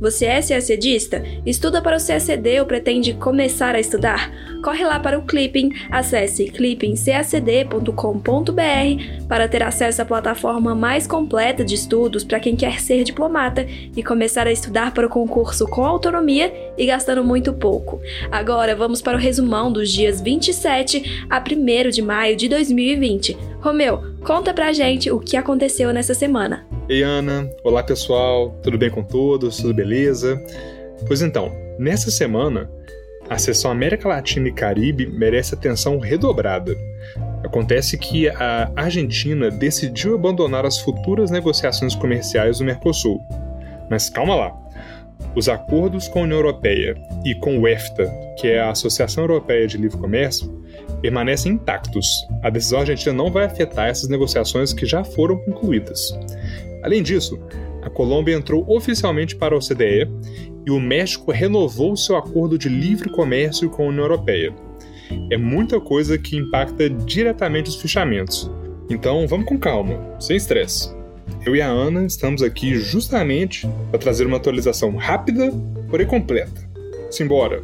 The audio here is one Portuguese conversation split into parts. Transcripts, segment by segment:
você é CACDista? Estuda para o CACD ou pretende começar a estudar? Corre lá para o Clipping, acesse clippingcacd.com.br para ter acesso à plataforma mais completa de estudos para quem quer ser diplomata e começar a estudar para o concurso com autonomia e gastando muito pouco. Agora vamos para o resumão dos dias 27 a 1 de maio de 2020. Romeu, conta pra gente o que aconteceu nessa semana. Ei, Ana. Olá, pessoal. Tudo bem com todos? Tudo beleza? Pois então, nessa semana, a seção América Latina e Caribe merece atenção redobrada. Acontece que a Argentina decidiu abandonar as futuras negociações comerciais do Mercosul. Mas calma lá. Os acordos com a União Europeia e com o EFTA, que é a Associação Europeia de Livre Comércio, permanecem intactos. A decisão argentina não vai afetar essas negociações que já foram concluídas. Além disso, a Colômbia entrou oficialmente para a OCDE e o México renovou seu acordo de livre comércio com a União Europeia. É muita coisa que impacta diretamente os fechamentos. Então vamos com calma, sem estresse. Eu e a Ana estamos aqui justamente para trazer uma atualização rápida, porém completa. Simbora!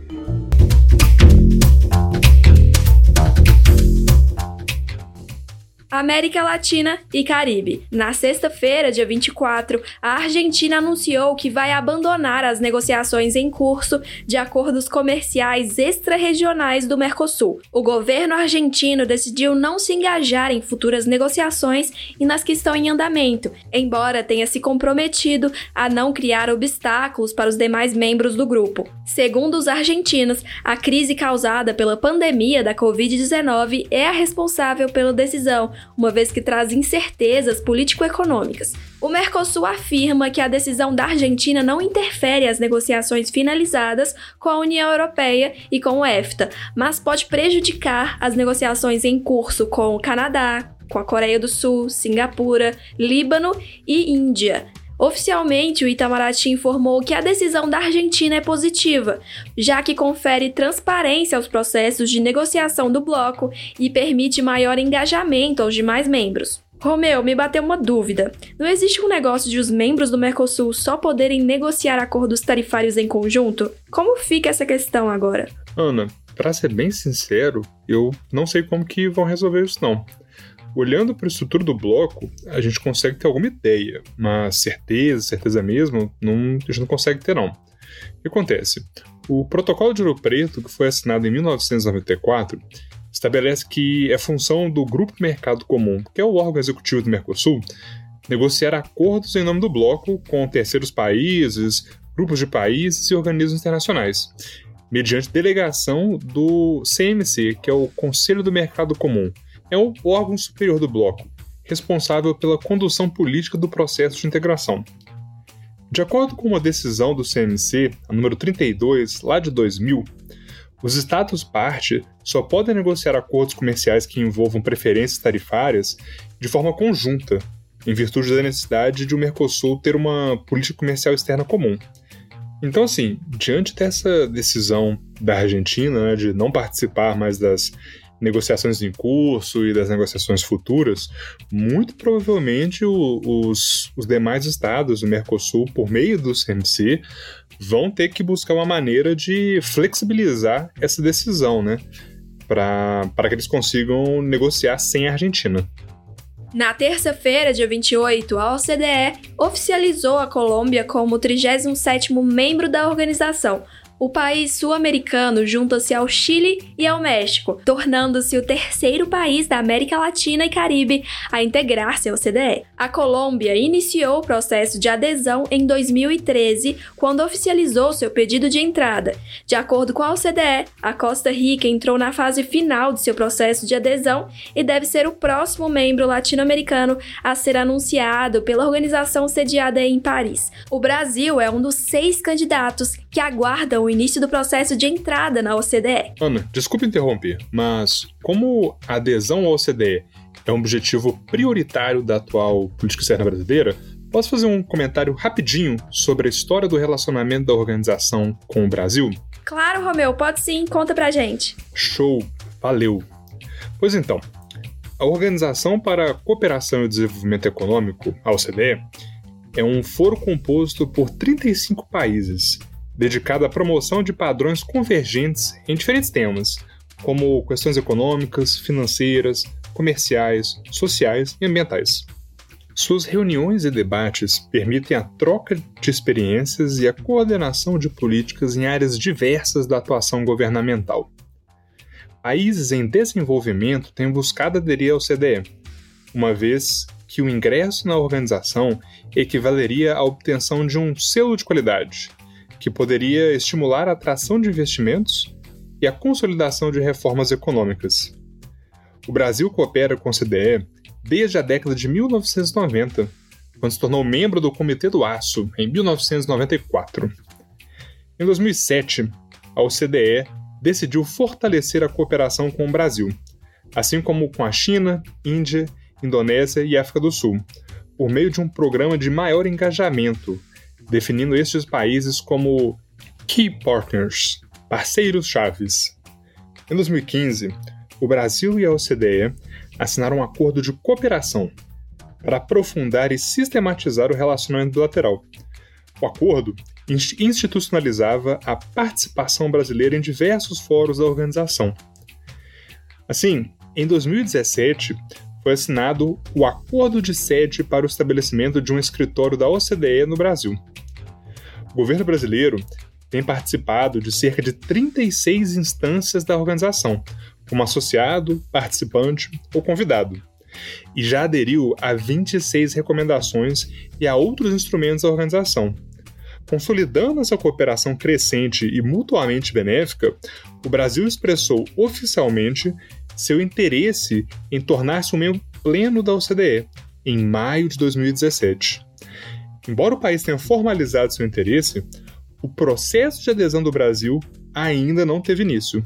América Latina e Caribe. Na sexta-feira, dia 24, a Argentina anunciou que vai abandonar as negociações em curso de acordos comerciais extra-regionais do Mercosul. O governo argentino decidiu não se engajar em futuras negociações e nas que estão em andamento, embora tenha se comprometido a não criar obstáculos para os demais membros do grupo. Segundo os argentinos, a crise causada pela pandemia da Covid-19 é a responsável pela decisão uma vez que traz incertezas político-econômicas. O Mercosul afirma que a decisão da Argentina não interfere as negociações finalizadas com a União Europeia e com o EFTA, mas pode prejudicar as negociações em curso com o Canadá, com a Coreia do Sul, Singapura, Líbano e Índia. Oficialmente, o Itamaraty informou que a decisão da Argentina é positiva, já que confere transparência aos processos de negociação do bloco e permite maior engajamento aos demais membros. Romeu, me bateu uma dúvida. Não existe um negócio de os membros do Mercosul só poderem negociar acordos tarifários em conjunto? Como fica essa questão agora? Ana, para ser bem sincero, eu não sei como que vão resolver isso não. Olhando para a estrutura do bloco, a gente consegue ter alguma ideia, mas certeza, certeza mesmo, não, a gente não consegue ter não. O que acontece? O Protocolo de Ouro Preto, que foi assinado em 1994, estabelece que é função do Grupo Mercado Comum, que é o órgão executivo do Mercosul, negociar acordos em nome do bloco com terceiros países, grupos de países e organismos internacionais, mediante delegação do CMC, que é o Conselho do Mercado Comum, é o órgão superior do bloco, responsável pela condução política do processo de integração. De acordo com uma decisão do CMC, a número 32, lá de 2000, os Estados-parte só podem negociar acordos comerciais que envolvam preferências tarifárias de forma conjunta, em virtude da necessidade de o Mercosul ter uma política comercial externa comum. Então, assim, diante dessa decisão da Argentina né, de não participar mais das negociações em curso e das negociações futuras, muito provavelmente o, os, os demais estados do Mercosul, por meio do CMC, vão ter que buscar uma maneira de flexibilizar essa decisão, né? Para que eles consigam negociar sem a Argentina. Na terça-feira, dia 28, a OCDE oficializou a Colômbia como o 37º membro da organização, o país sul-americano junta-se ao Chile e ao México, tornando-se o terceiro país da América Latina e Caribe a integrar-se ao OCDE. A Colômbia iniciou o processo de adesão em 2013, quando oficializou seu pedido de entrada. De acordo com a OCDE, a Costa Rica entrou na fase final de seu processo de adesão e deve ser o próximo membro latino-americano a ser anunciado pela organização sediada em Paris. O Brasil é um dos seis candidatos que aguardam o início do processo de entrada na OCDE. Ana, desculpe interromper, mas como a adesão à OCDE é um objetivo prioritário da atual política externa brasileira, Posso fazer um comentário rapidinho sobre a história do relacionamento da organização com o Brasil? Claro, Romeu, pode sim, conta pra gente. Show, valeu. Pois então, a Organização para a Cooperação e Desenvolvimento Econômico, a OCDE, é um foro composto por 35 países, dedicado à promoção de padrões convergentes em diferentes temas, como questões econômicas, financeiras, comerciais, sociais e ambientais. Suas reuniões e debates permitem a troca de experiências e a coordenação de políticas em áreas diversas da atuação governamental. Países em desenvolvimento têm buscado aderir ao CDE, uma vez que o ingresso na organização equivaleria à obtenção de um selo de qualidade, que poderia estimular a atração de investimentos e a consolidação de reformas econômicas. O Brasil coopera com o CDE desde a década de 1990, quando se tornou membro do Comitê do Aço, em 1994. Em 2007, a OCDE decidiu fortalecer a cooperação com o Brasil, assim como com a China, Índia, Indonésia e África do Sul, por meio de um programa de maior engajamento, definindo estes países como Key Partners, parceiros chaves. Em 2015, o Brasil e a OCDE assinaram um acordo de cooperação para aprofundar e sistematizar o relacionamento bilateral. O acordo institucionalizava a participação brasileira em diversos fóruns da organização. Assim, em 2017, foi assinado o Acordo de Sede para o estabelecimento de um escritório da OCDE no Brasil. O governo brasileiro tem participado de cerca de 36 instâncias da organização, como associado, participante ou convidado, e já aderiu a 26 recomendações e a outros instrumentos da organização. Consolidando essa cooperação crescente e mutuamente benéfica, o Brasil expressou oficialmente seu interesse em tornar-se um membro pleno da OCDE em maio de 2017. Embora o país tenha formalizado seu interesse, o processo de adesão do Brasil ainda não teve início.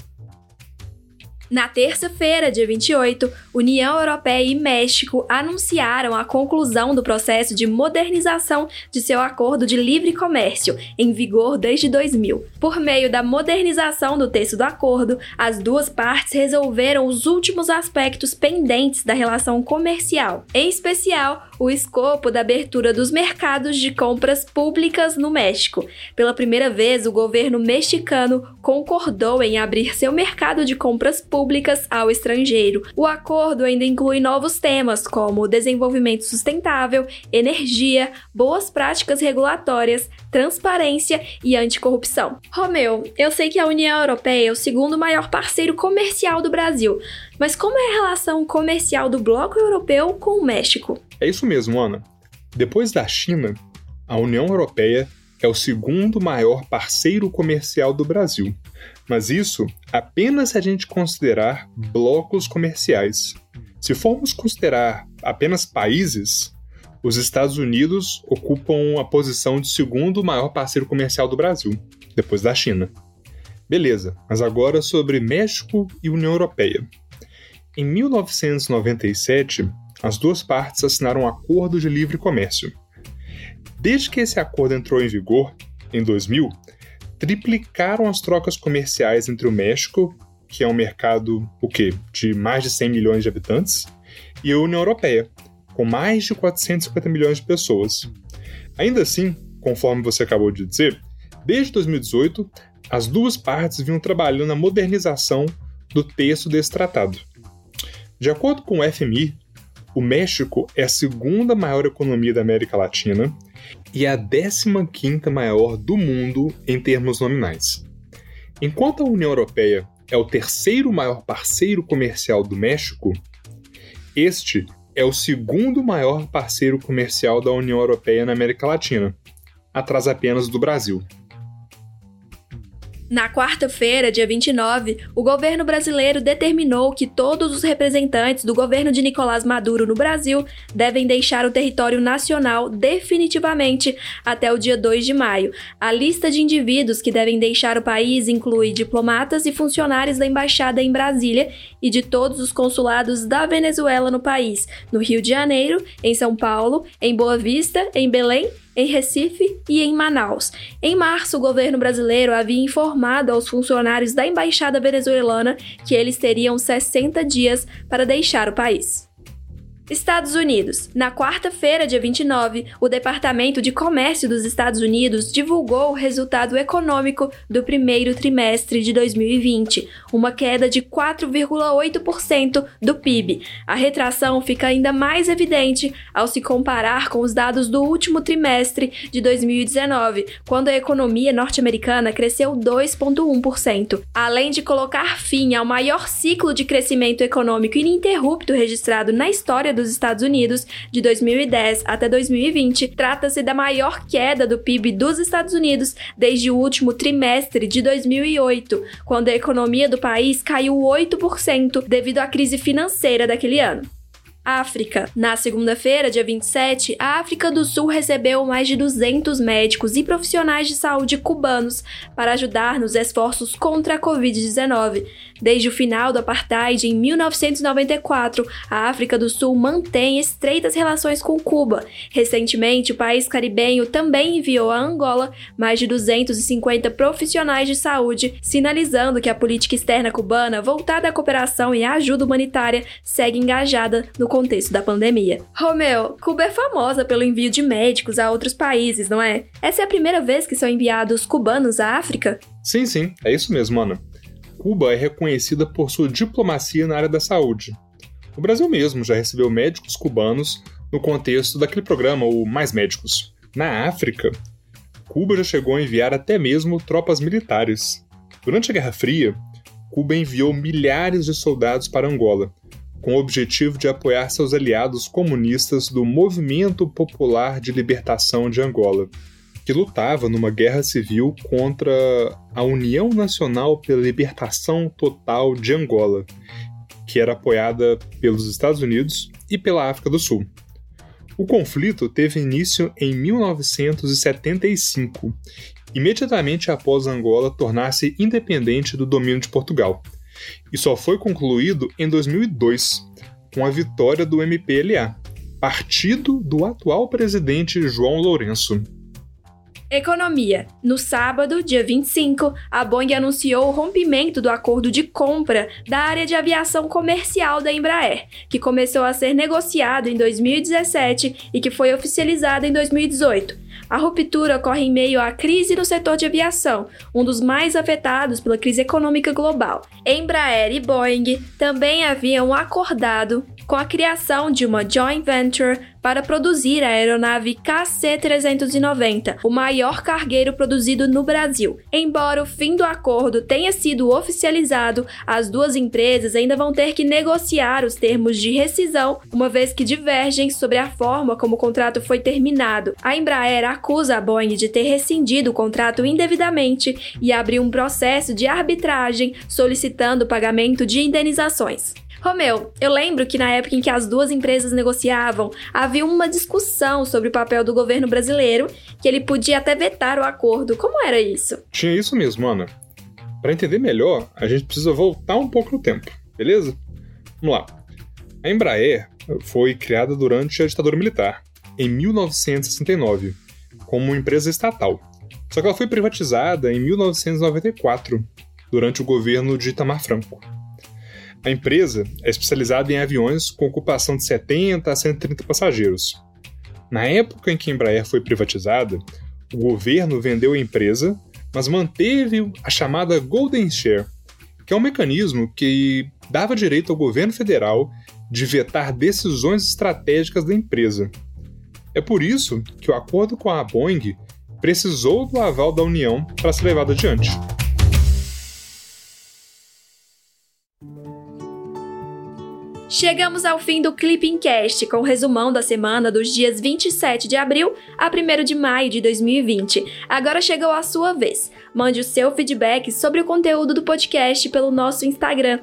Na terça-feira, dia 28, União Europeia e México anunciaram a conclusão do processo de modernização de seu acordo de livre comércio, em vigor desde 2000. Por meio da modernização do texto do acordo, as duas partes resolveram os últimos aspectos pendentes da relação comercial, em especial o escopo da abertura dos mercados de compras públicas no México. Pela primeira vez, o governo mexicano concordou em abrir seu mercado de compras públicas ao estrangeiro. O acordo ainda inclui novos temas como desenvolvimento sustentável, energia, boas práticas regulatórias, transparência e anticorrupção. Romeu, eu sei que a União Europeia é o segundo maior parceiro comercial do Brasil, mas como é a relação comercial do bloco europeu com o México? É isso mesmo, Ana. Depois da China, a União Europeia é o segundo maior parceiro comercial do Brasil. Mas isso apenas se a gente considerar blocos comerciais. Se formos considerar apenas países, os Estados Unidos ocupam a posição de segundo maior parceiro comercial do Brasil, depois da China. Beleza, mas agora sobre México e União Europeia. Em 1997, as duas partes assinaram um acordo de livre comércio. Desde que esse acordo entrou em vigor, em 2000, triplicaram as trocas comerciais entre o México, que é um mercado o quê? de mais de 100 milhões de habitantes, e a União Europeia, com mais de 450 milhões de pessoas. Ainda assim, conforme você acabou de dizer, desde 2018, as duas partes vinham trabalhando na modernização do texto desse tratado. De acordo com o FMI, o México é a segunda maior economia da América Latina e a 15ª maior do mundo em termos nominais. Enquanto a União Europeia é o terceiro maior parceiro comercial do México, este é o segundo maior parceiro comercial da União Europeia na América Latina, atrás apenas do Brasil. Na quarta-feira, dia 29, o governo brasileiro determinou que todos os representantes do governo de Nicolás Maduro no Brasil devem deixar o território nacional definitivamente até o dia 2 de maio. A lista de indivíduos que devem deixar o país inclui diplomatas e funcionários da embaixada em Brasília e de todos os consulados da Venezuela no país, no Rio de Janeiro, em São Paulo, em Boa Vista, em Belém em Recife e em Manaus. Em março, o governo brasileiro havia informado aos funcionários da embaixada venezuelana que eles teriam 60 dias para deixar o país. Estados Unidos. Na quarta-feira, dia 29, o Departamento de Comércio dos Estados Unidos divulgou o resultado econômico do primeiro trimestre de 2020, uma queda de 4,8% do PIB. A retração fica ainda mais evidente ao se comparar com os dados do último trimestre de 2019, quando a economia norte-americana cresceu 2,1%. Além de colocar fim ao maior ciclo de crescimento econômico ininterrupto registrado na história dos Estados Unidos de 2010 até 2020, trata-se da maior queda do PIB dos Estados Unidos desde o último trimestre de 2008, quando a economia do país caiu 8% devido à crise financeira daquele ano. África. Na segunda-feira, dia 27, a África do Sul recebeu mais de 200 médicos e profissionais de saúde cubanos para ajudar nos esforços contra a Covid-19. Desde o final do apartheid em 1994, a África do Sul mantém estreitas relações com Cuba. Recentemente, o país caribenho também enviou a Angola mais de 250 profissionais de saúde, sinalizando que a política externa cubana voltada à cooperação e à ajuda humanitária segue engajada no contexto da pandemia. Romeu, Cuba é famosa pelo envio de médicos a outros países, não é? Essa é a primeira vez que são enviados cubanos à África? Sim, sim, é isso mesmo, Ana. Cuba é reconhecida por sua diplomacia na área da saúde. O Brasil mesmo já recebeu médicos cubanos no contexto daquele programa, o Mais Médicos. Na África, Cuba já chegou a enviar até mesmo tropas militares. Durante a Guerra Fria, Cuba enviou milhares de soldados para Angola, com o objetivo de apoiar seus aliados comunistas do Movimento Popular de Libertação de Angola, que lutava numa guerra civil contra a União Nacional pela Libertação Total de Angola, que era apoiada pelos Estados Unidos e pela África do Sul. O conflito teve início em 1975, imediatamente após Angola tornar-se independente do domínio de Portugal, e só foi concluído em 2002, com a vitória do MPLA, partido do atual presidente João Lourenço. Economia. No sábado, dia 25, a Boeing anunciou o rompimento do acordo de compra da área de aviação comercial da Embraer, que começou a ser negociado em 2017 e que foi oficializado em 2018. A ruptura ocorre em meio à crise no setor de aviação, um dos mais afetados pela crise econômica global. Embraer e Boeing também haviam acordado com a criação de uma joint venture para produzir a aeronave KC-390, o maior cargueiro produzido no Brasil. Embora o fim do acordo tenha sido oficializado, as duas empresas ainda vão ter que negociar os termos de rescisão, uma vez que divergem sobre a forma como o contrato foi terminado. A Embraer acusa a Boeing de ter rescindido o contrato indevidamente e abriu um processo de arbitragem solicitando pagamento de indenizações. Romeu, eu lembro que na época em que as duas empresas negociavam, havia uma discussão sobre o papel do governo brasileiro, que ele podia até vetar o acordo. Como era isso? Tinha isso mesmo, Ana. Para entender melhor, a gente precisa voltar um pouco no tempo, beleza? Vamos lá. A Embraer foi criada durante a ditadura militar, em 1969, como uma empresa estatal. Só que ela foi privatizada em 1994, durante o governo de Itamar Franco. A empresa é especializada em aviões com ocupação de 70 a 130 passageiros. Na época em que a Embraer foi privatizada, o governo vendeu a empresa, mas manteve a chamada Golden Share, que é um mecanismo que dava direito ao governo federal de vetar decisões estratégicas da empresa. É por isso que o acordo com a Boeing precisou do aval da União para ser levado adiante. Chegamos ao fim do Clipping Cast, com o resumão da semana dos dias 27 de abril a 1 de maio de 2020. Agora chegou a sua vez. Mande o seu feedback sobre o conteúdo do podcast pelo nosso Instagram,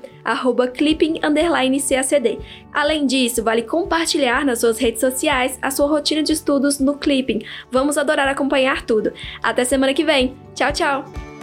clipping_cacd. Além disso, vale compartilhar nas suas redes sociais a sua rotina de estudos no Clipping. Vamos adorar acompanhar tudo. Até semana que vem. Tchau, tchau!